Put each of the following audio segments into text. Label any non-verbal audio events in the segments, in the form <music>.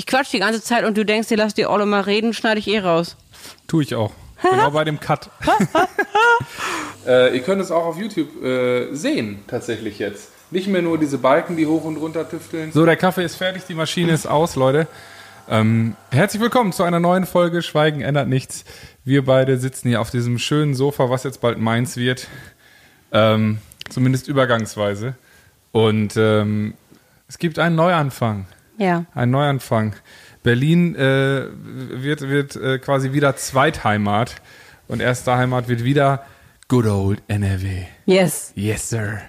Ich quatsch die ganze Zeit und du denkst dir, lass die Olle mal reden, schneide ich eh raus. Tu ich auch. Genau bei dem Cut. <laughs> äh, ihr könnt es auch auf YouTube äh, sehen, tatsächlich jetzt. Nicht mehr nur diese Balken, die hoch und runter tüfteln. So, der Kaffee ist fertig, die Maschine ist aus, Leute. Ähm, herzlich willkommen zu einer neuen Folge Schweigen ändert nichts. Wir beide sitzen hier auf diesem schönen Sofa, was jetzt bald meins wird. Ähm, zumindest übergangsweise. Und ähm, es gibt einen Neuanfang. Ja. Ein Neuanfang. Berlin äh, wird, wird äh, quasi wieder Zweitheimat und erste Heimat wird wieder Good Old NRW. Yes. Yes, sir.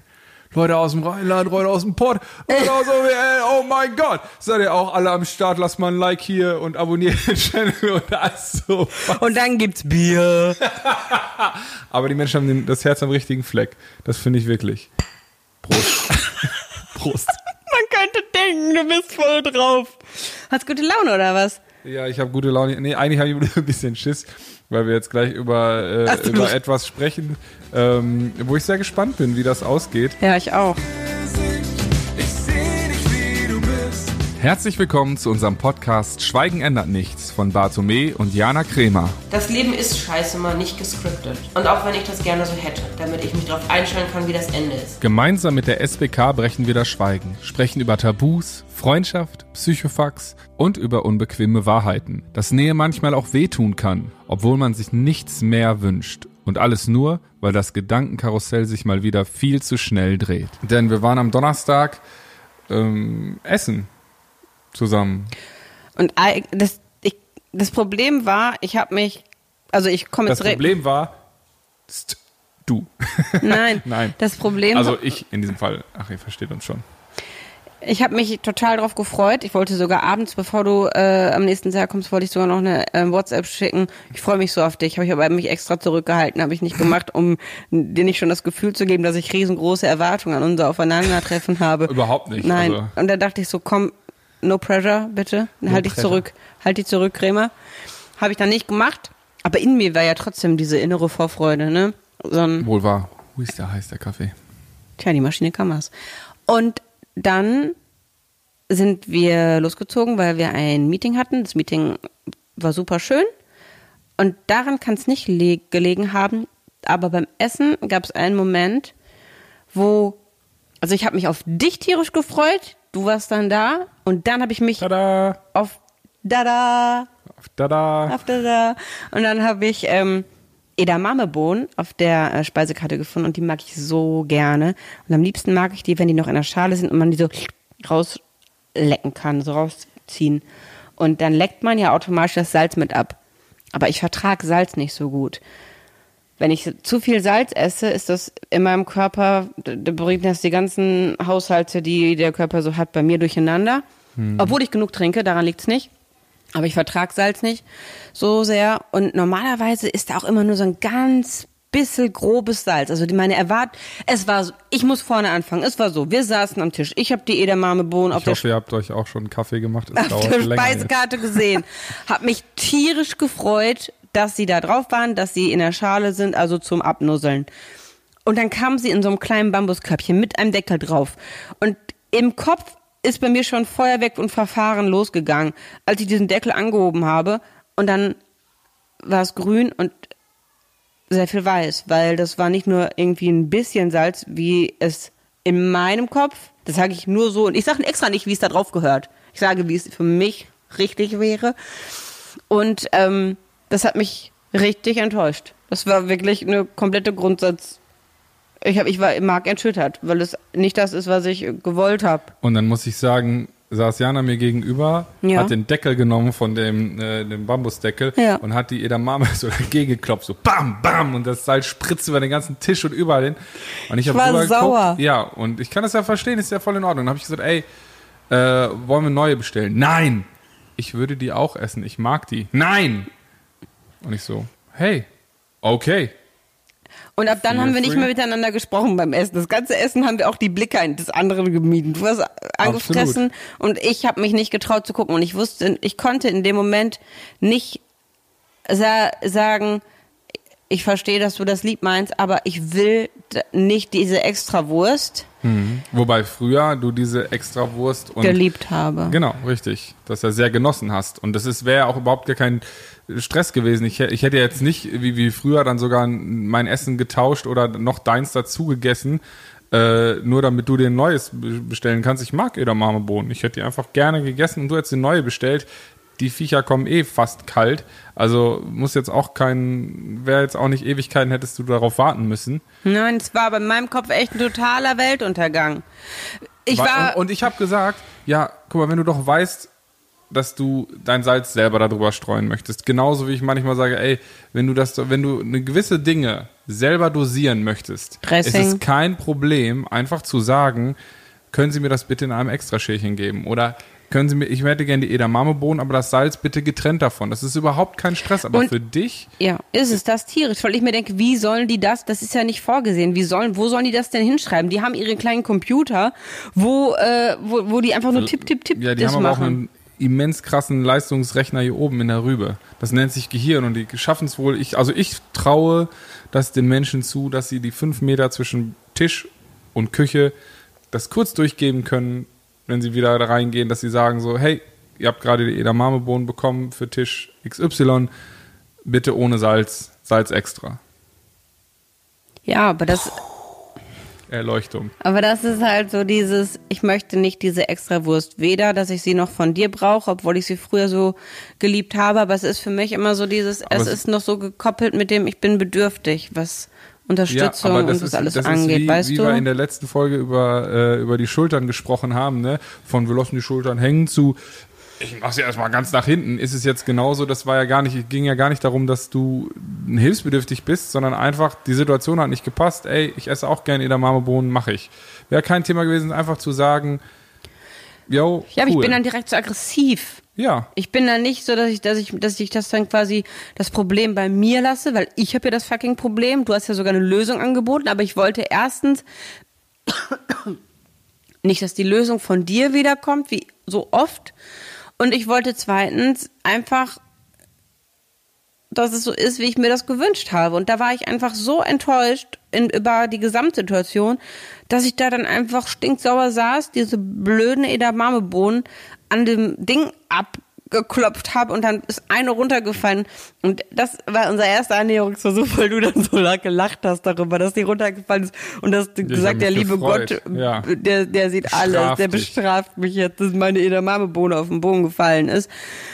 Leute aus dem Rheinland, Leute aus dem Pott, Leute aus OWL, oh mein Gott. Seid ihr auch alle am Start? Lasst mal ein Like hier und abonniert den Channel und alles so. Und dann gibt's Bier. <laughs> Aber die Menschen haben das Herz am richtigen Fleck. Das finde ich wirklich. Prost. <laughs> Prost. Man könnte denken, <laughs> du bist voll drauf. Hast gute Laune oder was? Ja, ich habe gute Laune. Nee, eigentlich habe ich <laughs> ein bisschen Schiss, weil wir jetzt gleich über, äh, über etwas sprechen, ähm, wo ich sehr gespannt bin, wie das ausgeht. Ja, ich auch. Herzlich willkommen zu unserem Podcast Schweigen ändert nichts von Bartome und Jana Kremer. Das Leben ist scheiße mal nicht gescriptet. Und auch wenn ich das gerne so hätte, damit ich mich darauf einstellen kann, wie das Ende ist. Gemeinsam mit der SBK brechen wir das Schweigen, sprechen über Tabus, Freundschaft, Psychofax und über unbequeme Wahrheiten, dass Nähe manchmal auch wehtun kann, obwohl man sich nichts mehr wünscht. Und alles nur, weil das Gedankenkarussell sich mal wieder viel zu schnell dreht. Denn wir waren am Donnerstag ähm, essen zusammen. Und das, ich, das Problem war, ich habe mich, also ich komme Das jetzt direkt- Problem war, du. <laughs> Nein, <laughs> Nein. das Problem Also ich in diesem Fall. Ach, ihr versteht uns schon. Ich habe mich total drauf gefreut. Ich wollte sogar abends, bevor du äh, am nächsten Tag kommst, wollte ich sogar noch eine äh, WhatsApp schicken. Ich freue mich so auf dich. Habe ich aber mich extra zurückgehalten, habe ich nicht gemacht, um dir nicht schon das Gefühl zu geben, dass ich riesengroße Erwartungen an unser Aufeinandertreffen habe. <laughs> Überhaupt nicht, Nein. also- Und da dachte ich so, komm, no pressure, bitte. halt dich pressure. zurück. Halt dich zurück, Krämer. Habe ich dann nicht gemacht. Aber in mir war ja trotzdem diese innere Vorfreude, ne? So ein Wohl wahr. Wo ist der heiß, der Kaffee? Tja, die Maschine kann was. Und dann sind wir losgezogen, weil wir ein Meeting hatten. Das Meeting war super schön. Und daran kann es nicht le gelegen haben. Aber beim Essen gab es einen Moment, wo, also ich habe mich auf dich tierisch gefreut. Du warst dann da. Und dann habe ich mich Tada! auf Dada auf der da. Und dann habe ich ähm, Edamamebohnen auf der äh, Speisekarte gefunden und die mag ich so gerne. Und am liebsten mag ich die, wenn die noch in der Schale sind und man die so rauslecken kann, so rausziehen. Und dann leckt man ja automatisch das Salz mit ab. Aber ich vertrage Salz nicht so gut. Wenn ich zu viel Salz esse, ist das in meinem Körper, da bringt das die ganzen Haushalte, die der Körper so hat, bei mir durcheinander. Obwohl ich genug trinke, daran liegt's nicht. Aber ich vertrag Salz nicht so sehr. Und normalerweise ist da auch immer nur so ein ganz bisschen grobes Salz. Also die, meine Erwart, es war so, ich muss vorne anfangen. Es war so, wir saßen am Tisch. Ich habe die Edamamebohnen auf Ich der hoffe, ihr habt euch auch schon einen Kaffee gemacht. Es auf der. Speisekarte gesehen. <laughs> Hab mich tierisch gefreut, dass sie da drauf waren, dass sie in der Schale sind, also zum Abnusseln. Und dann kam sie in so einem kleinen Bambuskörbchen mit einem Deckel drauf. Und im Kopf ist bei mir schon Feuerwerk und Verfahren losgegangen, als ich diesen Deckel angehoben habe. Und dann war es grün und sehr viel weiß, weil das war nicht nur irgendwie ein bisschen Salz, wie es in meinem Kopf, das sage ich nur so, und ich sage extra nicht, wie es da drauf gehört. Ich sage, wie es für mich richtig wäre. Und ähm, das hat mich richtig enttäuscht. Das war wirklich eine komplette Grundsatz. Ich, hab, ich war im Mark erschüttert, weil es nicht das ist, was ich gewollt habe. Und dann muss ich sagen, saß Jana mir gegenüber, Ja. hat den Deckel genommen von dem, äh, dem Bambusdeckel Ja. und hat die Edamame <laughs> so dagegen geklopft, so bam, bam und das Salz spritzt über den ganzen Tisch und überall hin. Und ich, hab war rüber sauer. Geguckt, ja, und ich kann das ja verstehen, ist ja voll in Ordnung. Dann habe ich gesagt, ey, äh, wollen wir neue bestellen? Nein! Ich würde die auch essen, ich mag die. Nein! Und ich so, hey, okay. Und ab dann Feel haben wir nicht mehr miteinander gesprochen beim Essen. Das ganze Essen haben wir auch die Blicke des anderen gemieden. Du hast angefressen und ich habe mich nicht getraut zu gucken. Und ich wusste, ich konnte in dem Moment nicht sa sagen, ich verstehe, dass du das lieb meinst, aber ich will nicht diese Extrawurst Mhm. Wobei früher du diese Extrawurst und geliebt habe. Genau, richtig. Dass er sehr genossen hast. Und das ist wäre auch überhaupt gar kein Stress gewesen. Ich, ich hätte jetzt nicht wie, wie früher dann sogar mein Essen getauscht oder noch deins dazu gegessen, äh, nur damit du dir ein neues bestellen kannst. Ich mag Edamamebohnen. Ich hätte die einfach gerne gegessen und du hättest eine neue bestellt. Die Viecher kommen eh fast kalt. Also muss jetzt auch kein, wäre jetzt auch nicht Ewigkeiten, hättest du darauf warten müssen. Nein, es war bei meinem Kopf echt ein totaler Weltuntergang. Ich war, und, und ich habe gesagt, ja, guck mal, wenn du doch weißt, dass du dein Salz selber darüber streuen möchtest. Genauso wie ich manchmal sage, ey, wenn du das, wenn du eine gewisse Dinge selber dosieren möchtest, Dressing. ist es kein Problem, einfach zu sagen, können Sie mir das bitte in einem Extraschälchen geben? Oder können Sie mir, ich hätte gerne die Edamamebohnen, aber das Salz bitte getrennt davon. Das ist überhaupt kein Stress, aber Und- für dich, ja, ist es das tierisch, weil ich mir denke, wie sollen die das, das ist ja nicht vorgesehen, wie sollen, wo sollen die das denn hinschreiben? Die haben ihre kleinen Computer, wo, äh, wo, wo die einfach nur tipp, tipp, tipp ja, die das haben aber auch machen. einen immens krassen Leistungsrechner hier oben in der Rübe. Das nennt sich Gehirn und die schaffen es wohl, ich, also ich traue das den Menschen zu, dass sie die fünf Meter zwischen Tisch und Küche das kurz durchgeben können, wenn sie wieder da reingehen, dass sie sagen so, hey, ihr habt gerade die Edamamebohnen bekommen für Tisch XY, bitte ohne Salz, Salz extra. ja, aber das, Erleuchtung. aber das ist halt so dieses, ich möchte nicht diese Extrawurst, weder, dass ich sie noch von dir brauche, obwohl ich sie früher so geliebt habe, aber es ist für mich immer so dieses, Aber es ist noch so gekoppelt mit dem, ich bin bedürftig, was Unterstützung und was alles das angeht, ist wie, weißt wie du? wir in der letzten Folge über, äh, über die Schultern gesprochen haben, ne? Von wir lassen die Schultern hängen zu ich mach sie erstmal ganz nach hinten. Ist es jetzt genauso, das war ja gar nicht, ging ja gar nicht darum, dass du hilfsbedürftig bist, sondern einfach, die Situation hat nicht gepasst. Ey, ich esse auch gerne Edamamebohnen, mache ich. Wäre kein Thema gewesen, einfach zu sagen, yo, ja, aber cool. ich bin dann direkt so aggressiv. ja, Ich bin dann nicht so, dass ich, dass ich, dass ich das dann quasi das Problem bei mir lasse, weil ich habe ja das fucking Problem. Du hast ja sogar eine Lösung angeboten, aber ich wollte erstens <coughs> nicht, dass die Lösung von dir wiederkommt, wie so oft. Und ich wollte zweitens einfach, dass es so ist, wie ich mir das gewünscht habe. Und da war ich einfach so enttäuscht in, über die Gesamtsituation, dass ich da dann einfach stinksauer saß, diese blöden Edamamebohnen an dem Ding abgeklopft habe und dann ist eine runtergefallen. Und das war unser erster Annäherungsversuch, weil du dann so gelacht hast darüber, dass die runtergefallen ist und dass du hab gesagt, der liebe gefreut. Gott, Ja. der, der sieht Bestraft alles, der dich. bestraft mich jetzt, dass meine Edamamebohne auf den Boden gefallen ist.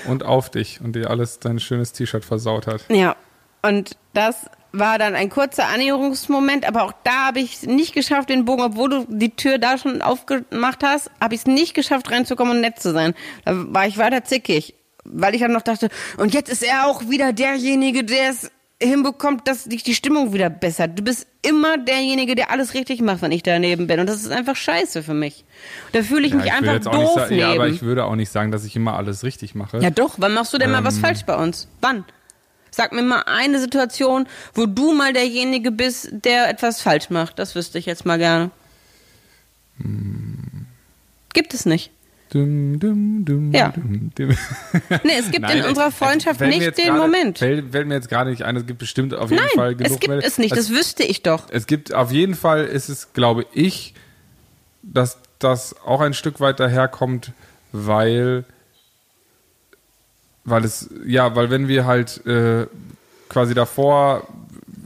und auf dich und dir alles dein schönes T-Shirt versaut hat. Ja, und das war dann ein kurzer Annäherungsmoment, aber auch da habe ich es nicht geschafft, den Bogen, obwohl du die Tür da schon aufgemacht hast, habe ich es nicht geschafft, reinzukommen und nett zu sein. Da war ich weiter zickig, weil ich dann noch dachte, und jetzt ist er auch wieder derjenige, der es hinbekommt, dass sich die Stimmung wieder bessert. Du bist immer derjenige, der alles richtig macht, wenn ich daneben bin. Und das ist einfach scheiße für mich. Da fühle ich mich will einfach doof sagen, neben. ja, aber ich würde auch nicht sagen, dass ich immer alles richtig mache. Ja doch, wann machst du denn mal Ähm. was falsch bei uns? Wann? Sag mir mal eine Situation, wo du mal derjenige bist, der etwas falsch macht. Das wüsste ich jetzt mal gerne. Gibt es nicht. Dum, dum, dum, Ja. dum, dum. <laughs> Nee, es gibt Nein, in unserer Freundschaft mir nicht den gerade, Moment. Fällt, fällt mir jetzt gerade nicht ein. Es gibt bestimmt auf jeden Fall Nein, genug es gibt Mel- es nicht. Das wüsste ich doch. es gibt auf jeden Fall ist es, glaube ich, dass das auch ein Stück weit daherkommt, weil weil es ja, weil wenn wir halt äh, quasi davor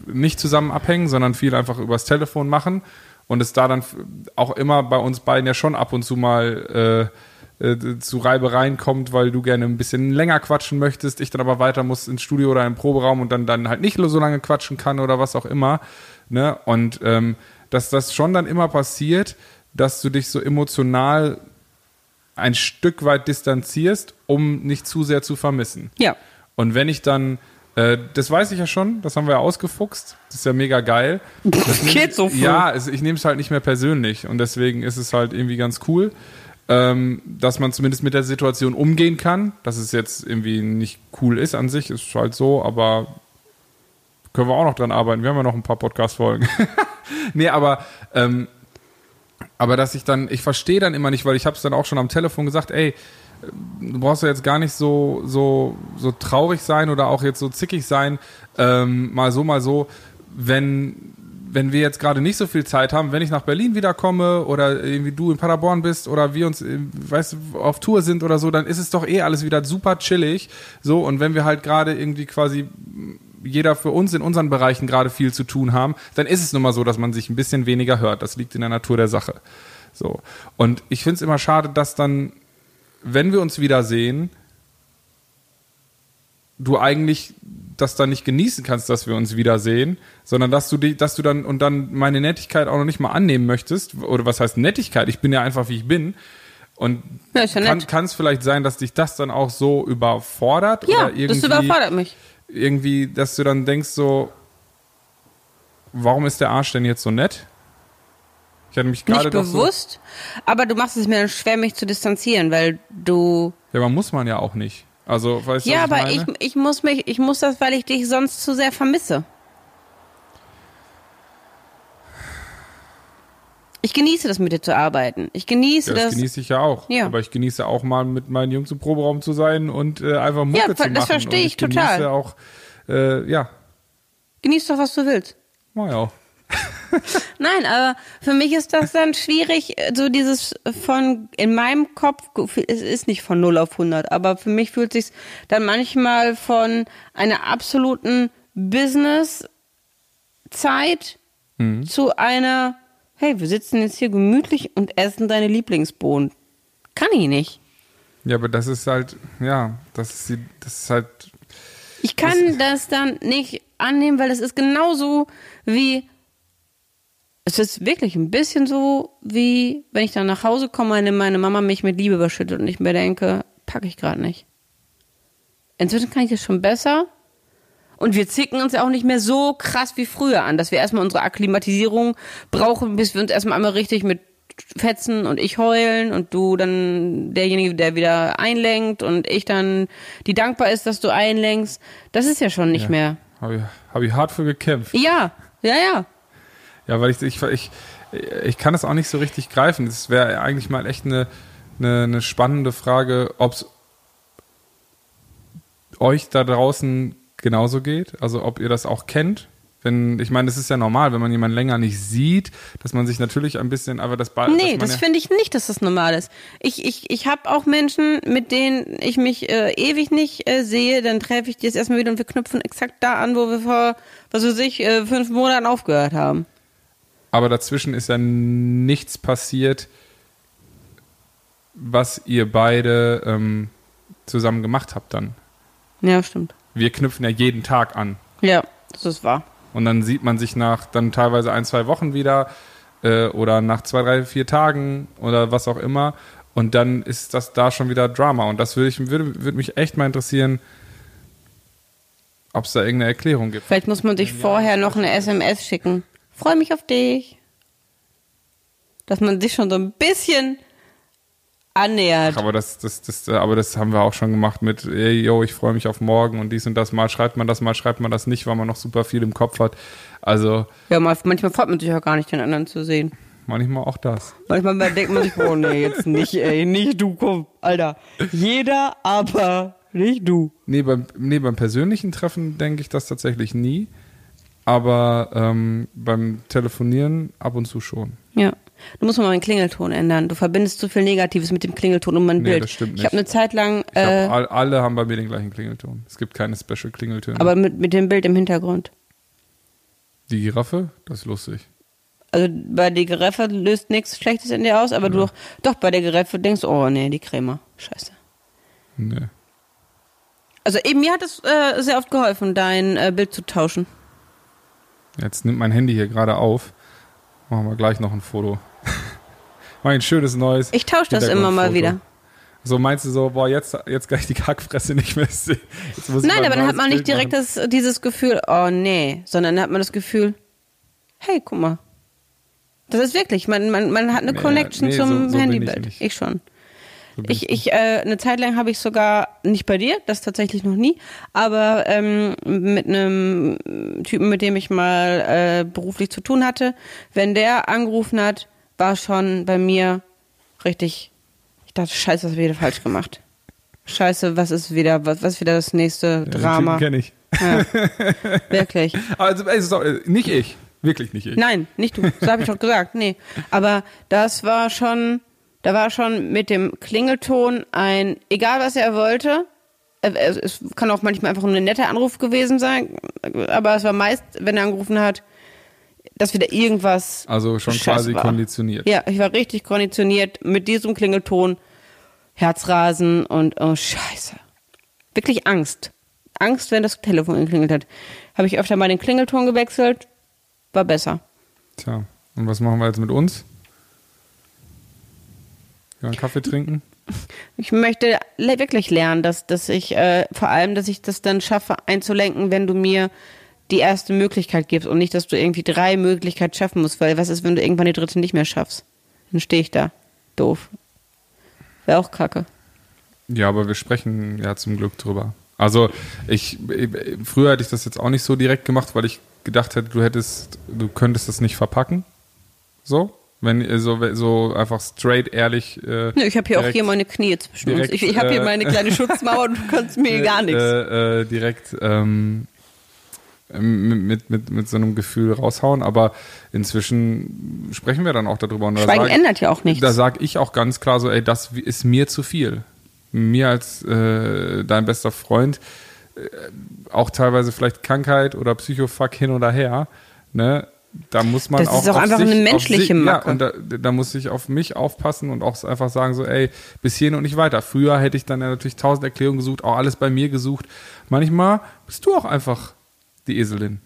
nicht zusammen abhängen, sondern viel einfach übers Telefon machen und es da dann auch immer bei uns beiden ja schon ab und zu mal äh, äh, zu Reibereien kommt, weil du gerne ein bisschen länger quatschen möchtest, ich dann aber weiter muss ins Studio oder im Proberaum und dann dann halt nicht so lange quatschen kann oder was auch immer, ne? Und ähm, dass das schon dann immer passiert, dass du dich so emotional ein Stück weit distanzierst, um nicht zu sehr zu vermissen. Ja. Und wenn ich dann, äh, das weiß ich ja schon, das haben wir ja ausgefuchst, das ist ja mega geil. <laughs> Das nehm- Geht so früh. Ja, es, ich nehme es halt nicht mehr persönlich und deswegen ist es halt irgendwie ganz cool, ähm, dass man zumindest mit der Situation umgehen kann. Dass es jetzt irgendwie nicht cool ist an sich, ist halt so, aber können wir auch noch dran arbeiten. Wir haben ja noch ein paar Podcast-Folgen. <laughs> nee, aber ähm, aber dass ich dann, ich verstehe dann immer nicht, weil ich habe es dann auch schon am Telefon gesagt, ey, du brauchst ja jetzt gar nicht so, so, so traurig sein oder auch jetzt so zickig sein, ähm, mal so, mal so, wenn, wenn wir jetzt gerade nicht so viel Zeit haben, wenn ich nach Berlin wiederkomme oder irgendwie du in Paderborn bist oder wir uns, äh, weißt auf Tour sind oder so, dann ist es doch eh alles wieder super chillig. So, und wenn wir halt gerade irgendwie quasi jeder für uns in unseren Bereichen gerade viel zu tun haben, dann ist es nun mal so, dass man sich ein bisschen weniger hört. Das liegt in der Natur der Sache. So. Und ich finde es immer schade, dass dann, wenn wir uns wiedersehen, du eigentlich das dann nicht genießen kannst, dass wir uns wiedersehen, sondern dass du die, dass du dann und dann meine Nettigkeit auch noch nicht mal annehmen möchtest. Oder was heißt Nettigkeit? Ich bin ja einfach wie ich bin. Und Ja, ja kann es vielleicht sein, dass dich das dann auch so überfordert? Ja, oder irgendwie, das überfordert mich. Irgendwie, dass du dann denkst so, warum ist der Arsch denn jetzt so nett? Ich hatte mich gerade Nicht doch so, bewusst, aber du machst es mir dann schwer, mich zu distanzieren, weil du. ja, aber muss man ja auch nicht. Also, weißt du, Ja, was aber ich ich, meine? ich muss mich, ich muss das, weil ich dich sonst zu sehr vermisse. Ich genieße das mit dir zu arbeiten. Ich genieße Ja, das das. genieße ich ja auch. Ja. Aber ich genieße auch mal mit meinen Jungs im Proberaum zu sein und äh, einfach Mucke Ja, zu machen. das verstehe Und ich total. genieße auch, äh, ja, Genieß doch, was du willst. ich auch. <laughs> Nein, aber für mich ist das dann schwierig, so dieses von, in meinem Kopf, es ist nicht von 0 auf 100, aber für mich fühlt sich dann manchmal von einer absoluten Business-Zeit zu einer, hey, wir sitzen jetzt hier gemütlich und essen deine Lieblingsbohnen. Kann ich nicht. Ja, aber das ist halt, ja, das ist, die, das ist halt, Ich kann das dann nicht annehmen, weil es ist genauso wie. Es ist wirklich ein bisschen so, wie wenn ich dann nach Hause komme und meine Mama mich mit Liebe überschüttet und ich mir denke, packe ich gerade nicht. Inzwischen kann ich das schon besser. Und wir zicken uns ja auch nicht mehr so krass wie früher an, dass wir erstmal unsere Akklimatisierung brauchen, bis wir uns erstmal einmal richtig mit fetzen und ich heulen und du dann derjenige, der wieder einlenkt und ich dann, die dankbar ist, dass du einlenkst. Das ist ja schon nicht Ja. mehr. habe ich, hab ich hart für gekämpft. Ja, ja, ja. Ja, weil ich, ich, ich, ich kann es auch nicht so richtig greifen. Das wäre eigentlich mal echt eine, eine, eine spannende Frage, ob es euch da draußen genauso geht. Also ob ihr das auch kennt. Wenn, ich meine, es ist ja normal, wenn man jemanden länger nicht sieht, dass man sich natürlich ein bisschen, aber das ba- dass Nee, das ja, finde ich nicht, dass das normal ist. Ich, ich, ich habe auch Menschen, mit denen ich mich äh, ewig nicht äh, sehe, dann treffe ich die jetzt erstmal wieder und wir knüpfen exakt da an, wo wir vor, was weiß ich, äh, fünf Monaten aufgehört haben. Aber dazwischen ist ja nichts passiert, was ihr beide ähm, zusammen gemacht habt dann. Ja, stimmt. Wir knüpfen ja jeden Tag an. Ja, das ist wahr. Und dann sieht man sich nach dann teilweise ein, zwei Wochen wieder äh, oder nach zwei, drei, vier Tagen oder was auch immer. Und dann ist das da schon wieder Drama. Und das würde, ich, würde, würde mich echt mal interessieren, ob es da irgendeine Erklärung gibt. Vielleicht muss man sich vorher noch eine SMS schicken. Freue mich auf dich. Dass man sich schon so ein bisschen annähert. Aber das, das, das, aber das haben wir auch schon gemacht mit, ey, yo, ich freue mich auf morgen und dies und das. Mal schreibt man das, mal schreibt man das nicht, weil man noch super viel im Kopf hat. Also Ja, mal- manchmal freut man sich auch gar nicht, den anderen zu sehen. manchmal auch das. Manchmal denkt man sich, oh nee, jetzt nicht, ey, nicht du, komm, Alter. Jeder, aber nicht du. Nee, beim, nee, beim persönlichen Treffen denke ich das tatsächlich nie. Aber ähm, beim Telefonieren ab und zu schon. Ja. Du musst mal meinen Klingelton ändern. Du verbindest zu viel Negatives mit dem Klingelton und mein Nee, Bild. das stimmt Ich habe nicht. eine Zeit lang, Ich äh, hab, all, alle haben bei mir den gleichen Klingelton. Es gibt keine Special-Klingeltöne. aber mit, mit dem Bild im Hintergrund. Die Giraffe, das ist lustig. Also bei der Giraffe löst nichts Schlechtes in dir aus, aber du doch, doch bei der Giraffe denkst, oh nee, die Creme. Scheiße. Nee. Also eben mir hat es äh, sehr oft geholfen, dein äh, Bild zu tauschen. Jetzt nimmt mein Handy hier gerade auf. Machen wir gleich noch ein Foto. Mal ein schönes neues. Ich tausche das immer mal wieder. So meinst du so, boah, jetzt, jetzt kann ich die Kackfresse nicht mehr sehen. Nein, aber dann hat man nicht direkt das, dieses Gefühl, oh nee, sondern dann hat man das Gefühl, hey, guck mal. Das ist wirklich, man, man, man hat eine Nee, Connection nee, zum so- so Handybild. ich Ich, schon. So Ich, ich, äh, eine Zeit lang habe ich sogar, nicht bei dir, das tatsächlich noch nie, aber ähm, mit einem Typen, mit dem ich mal äh, beruflich zu tun hatte, wenn der angerufen hat, war schon bei mir richtig, ich dachte, scheiße, was haben wir wieder falsch gemacht. Scheiße, was ist wieder, was, was ist wieder das nächste Ja, Drama? kenne ich. Ja, <laughs> wirklich. Also, äh, nicht ich. Wirklich nicht ich. Nein, nicht du. Das habe ich doch gesagt. Nee. Aber das war schon, da war schon mit dem Klingelton ein, egal was er wollte, äh, es, es kann auch manchmal einfach nur ein netter Anruf gewesen sein, aber es war meist, wenn er angerufen hat, dass wieder irgendwas. Also schon quasi war. konditioniert. Ja, ich war richtig konditioniert mit diesem Klingelton, Herzrasen und oh Scheiße. Wirklich Angst. Angst, wenn das Telefon geklingelt hat. Habe ich öfter mal den Klingelton gewechselt, war besser. Tja, und was machen wir jetzt mit uns? Ja, einen Kaffee trinken? Ich möchte wirklich lernen, dass, dass ich äh, vor allem, dass ich das dann schaffe einzulenken, wenn du mir die erste Möglichkeit gibst und nicht, dass du irgendwie drei Möglichkeiten schaffen musst, weil was ist, wenn du irgendwann die dritte nicht mehr schaffst? Dann stehe ich da. Doof. Wäre auch kacke. Ja, aber wir sprechen ja zum Glück drüber. Also ich, früher hätte ich das jetzt auch nicht so direkt gemacht, weil ich gedacht hätte, du hättest, du könntest das nicht verpacken. So, wenn so, so einfach straight ehrlich. Äh, ich habe hier auch direkt- hier meine Knie zwischen uns. direkt, Ich, ich habe hier äh, meine kleine <laughs> Schutzmauer und du kannst mir gar nichts. Äh, äh, direkt ähm, mit, mit, mit, mit so einem Gefühl raushauen, aber inzwischen sprechen wir dann auch darüber. Und da Schweigen sag- ändert ja auch nichts. Da sage ich auch ganz klar so, ey, das ist mir zu viel. Mir als äh, dein bester Freund, äh, auch teilweise vielleicht Krankheit oder Psychofuck hin oder her, ne? Da muss man Das auch ist auch einfach sich, eine menschliche sich, Macke. Ja, und da, da muss ich auf mich aufpassen und auch einfach sagen so, ey, bis hierhin und nicht weiter. Früher hätte ich dann ja natürlich tausend Erklärungen gesucht, auch alles bei mir gesucht. Manchmal bist du auch einfach die Eselin.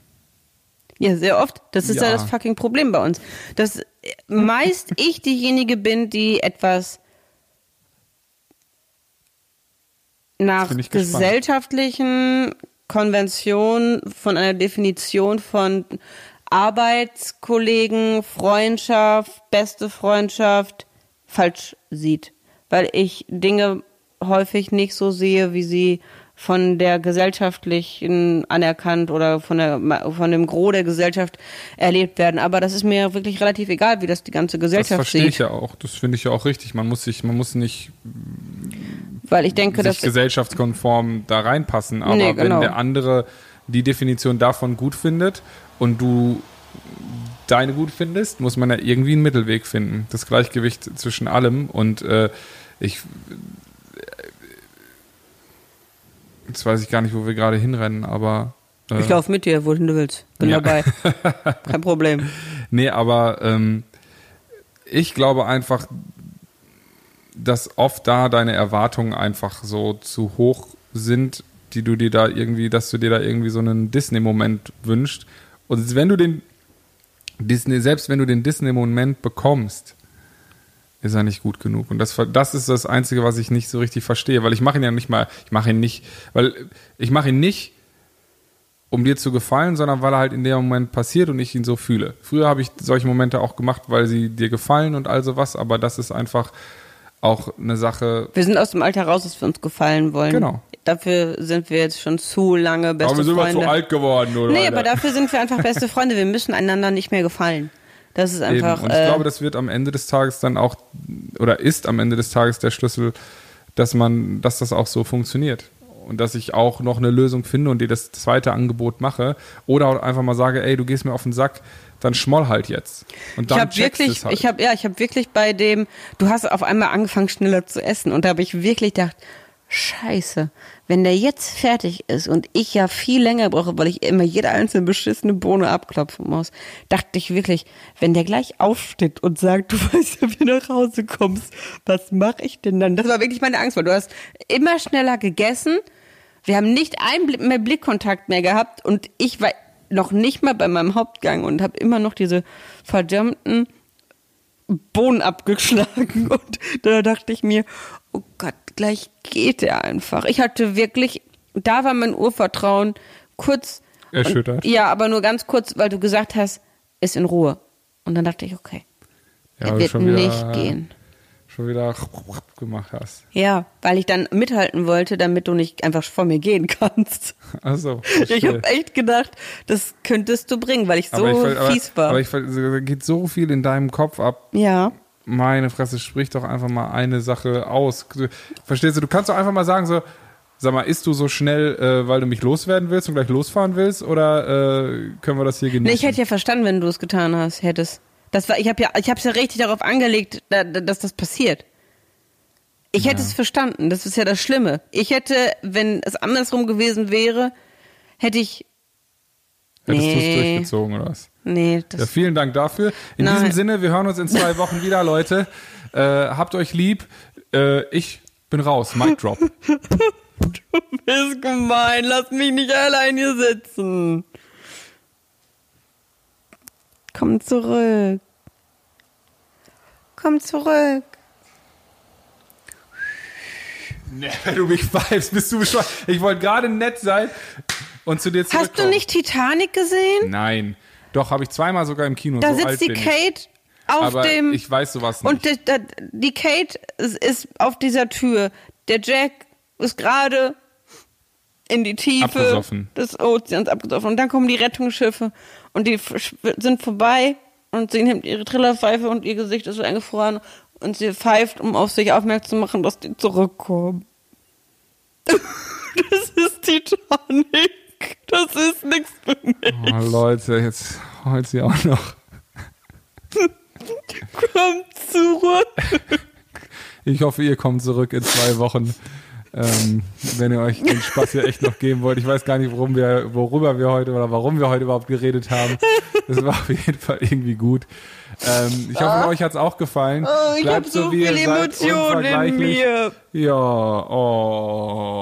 Ja, sehr oft. Das ist ja, Ja. das fucking Problem bei uns. Dass meist <laughs> ich diejenige bin, die etwas nach gesellschaftlichen Konventionen von einer Definition von Arbeitskollegen, Freundschaft, beste Freundschaft falsch sieht. Weil ich Dinge häufig nicht so sehe, wie sie von der gesellschaftlichen anerkannt oder von der von dem Gros der Gesellschaft erlebt werden. Aber das ist mir wirklich relativ egal, wie das die ganze Das Gesellschaft verstehe sieht. ich ja auch. Das finde ich ja auch richtig. Man muss sich, man muss nicht Weil ich denke, sich gesellschaftskonform da reinpassen. Aber Nee, genau. wenn der andere die Definition davon gut findet und du deine gut findest, muss man ja irgendwie einen Mittelweg finden. Das Gleichgewicht zwischen allem. Und äh, ich jetzt weiß ich gar nicht, wo wir gerade hinrennen, aber äh, ich laufe mit dir, wohin du willst. Bin Ja. dabei. <laughs> Kein Problem. Nee, aber ähm, ich glaube einfach, dass oft da deine Erwartungen einfach so zu hoch sind, die du dir da irgendwie, dass du dir da irgendwie so einen Disney-Moment wünschst. Und wenn du den Disney, selbst wenn du den Disney-Moment bekommst, ist er nicht gut genug. Und das, das ist das Einzige, was ich nicht so richtig verstehe, weil ich mache ihn ja nicht mal, ich mache ihn nicht, weil ich mache ihn nicht, um dir zu gefallen, sondern weil er halt in dem Moment passiert und ich ihn so fühle. Früher habe ich solche Momente auch gemacht, weil sie dir gefallen und all sowas, aber das ist einfach auch eine Sache. Wir sind aus dem Alter raus, dass wir uns gefallen wollen. Genau. Dafür sind wir jetzt schon zu lange beste Freunde. geworden, oder? Nee, aber dafür sind wir einfach beste Freunde. Wir müssen einander nicht mehr gefallen. Das ist Eben. einfach. Und ich äh, glaube, das wird am Ende des Tages dann auch, oder ist am Ende des Tages der Schlüssel, dass man, dass das auch so funktioniert. Und dass ich auch noch eine Lösung finde und dir das zweite Angebot mache. Oder einfach mal sage, ey, du gehst mir auf den Sack, dann schmoll halt jetzt. Und ich dann habe checkst wirklich, halt. ich habe ja, ich habe wirklich bei dem, du hast auf einmal angefangen schneller zu essen und da habe ich wirklich gedacht, Scheiße, wenn der jetzt fertig ist und ich ja viel länger brauche, weil ich immer jede einzelne beschissene Bohne abklopfen muss, dachte ich wirklich, wenn der gleich aufsteht und sagt, <laughs> du weißt ja, wie du nach Hause kommst, was mache ich denn dann? Das war wirklich meine Angst, weil du hast immer schneller gegessen, wir haben nicht einen Blick mehr Blickkontakt mehr gehabt und ich war noch nicht mal bei meinem Hauptgang und habe immer noch diese verdammten Bohnen abgeschlagen <laughs> und da dachte ich mir, oh Gott, gleich geht er einfach. Ich hatte wirklich, da war mein Urvertrauen kurz Erschüttert. Und, ja, aber nur ganz kurz, weil du gesagt hast, ist in Ruhe. Und dann dachte ich, okay, Ja, er wird nicht gehen. Schon wieder <laughs> gemacht hast. Ja, weil ich dann mithalten wollte, damit du nicht einfach vor mir gehen <laughs> kannst. Also, Ich habe echt gedacht, das könntest du bringen, weil ich so aber, fies war. aber ich, da geht so viel in deinem Kopf ab. ja. Meine Fresse, sprich doch einfach mal eine Sache aus. Verstehst du? Du kannst doch einfach mal sagen so, Sag mal, isst du so schnell, äh, weil du mich loswerden willst und gleich losfahren willst, oder äh, können wir das hier genießen? Nee, ich hätte ja verstanden, wenn du es getan hast, hättest. Das war, ich habe ja, ich habe es ja richtig darauf angelegt, da, da, dass das passiert. Ich hätte Ja. es verstanden. Das ist ja das Schlimme. Ich hätte, wenn es andersrum gewesen wäre, hätte ich. Hättest du es Nee. durchgezogen oder was? Nee, das. Ja, vielen Dank dafür. In Nein. diesem Sinne, wir hören uns in zwei Wochen wieder, Leute. <laughs> Äh, habt euch lieb. Äh, ich bin raus. Mic drop. <laughs> ist gemein. Lass mich nicht allein hier sitzen. Komm zurück. Komm zurück. Nee, wenn du mich pfeifst, bist du bescheuert. Ich wollte gerade nett sein und zu dir Hast du zurückkommen. nicht Titanic gesehen? Nein. Doch, habe ich zweimal sogar im Kino. Da so sitzt die bin ich. Kate auf Aber dem. ich weiß sowas nicht. Und die, die Kate ist, ist auf dieser Tür. Der Jack ist gerade in die Tiefe Abgesoffen. des Ozeans abgesoffen. Und dann kommen die Rettungsschiffe und die sind vorbei und sie nimmt ihre Trillerpfeife und ihr Gesicht ist so eingefroren und sie pfeift, um auf sich aufmerksam zu machen, dass die zurückkommen. <laughs> das ist Titanic. Das ist nichts für mich. oh, Leute, jetzt heult sie auch noch. <laughs> Kommt zurück. Ich hoffe, ihr kommt zurück in zwei Wochen. Ähm, wenn ihr euch den Spaß hier echt noch geben wollt. Ich weiß gar nicht, worum wir, worüber wir heute oder warum wir heute überhaupt geredet haben. Das war auf jeden Fall irgendwie gut. Ähm, ich hoffe, euch hat's auch gefallen. Oh, ich habe so ihr viele Emotionen in mir. Ja, oh.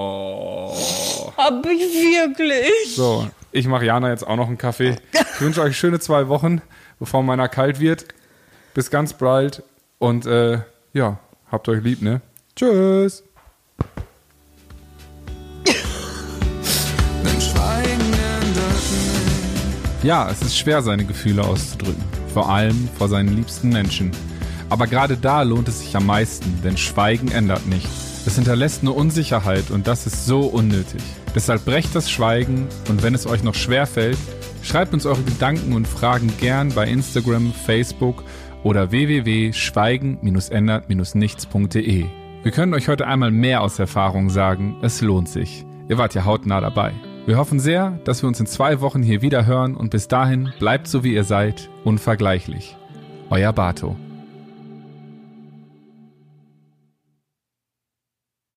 Hab ich wirklich. So, ich mache Jana jetzt auch noch einen Kaffee. Ich wünsche euch schöne zwei Wochen, bevor meiner kalt wird. Bis ganz bald und äh, ja, habt euch lieb, ne? Tschüss. Ja, es ist schwer, seine Gefühle auszudrücken. Vor allem vor seinen liebsten Menschen. Aber gerade da lohnt es sich am meisten, denn Schweigen ändert nichts. Es hinterlässt nur Unsicherheit und das ist so unnötig. Deshalb brecht das Schweigen und wenn es euch noch schwer fällt, schreibt uns eure Gedanken und Fragen gern bei Instagram, Facebook oder www.schweigen-ändert-nichts.de. Wir können euch heute einmal mehr aus Erfahrung sagen, es lohnt sich. Ihr wart ja hautnah dabei. Wir hoffen sehr, dass wir uns in zwei Wochen hier wieder hören und bis dahin bleibt so wie ihr seid, unvergleichlich. Euer Bato.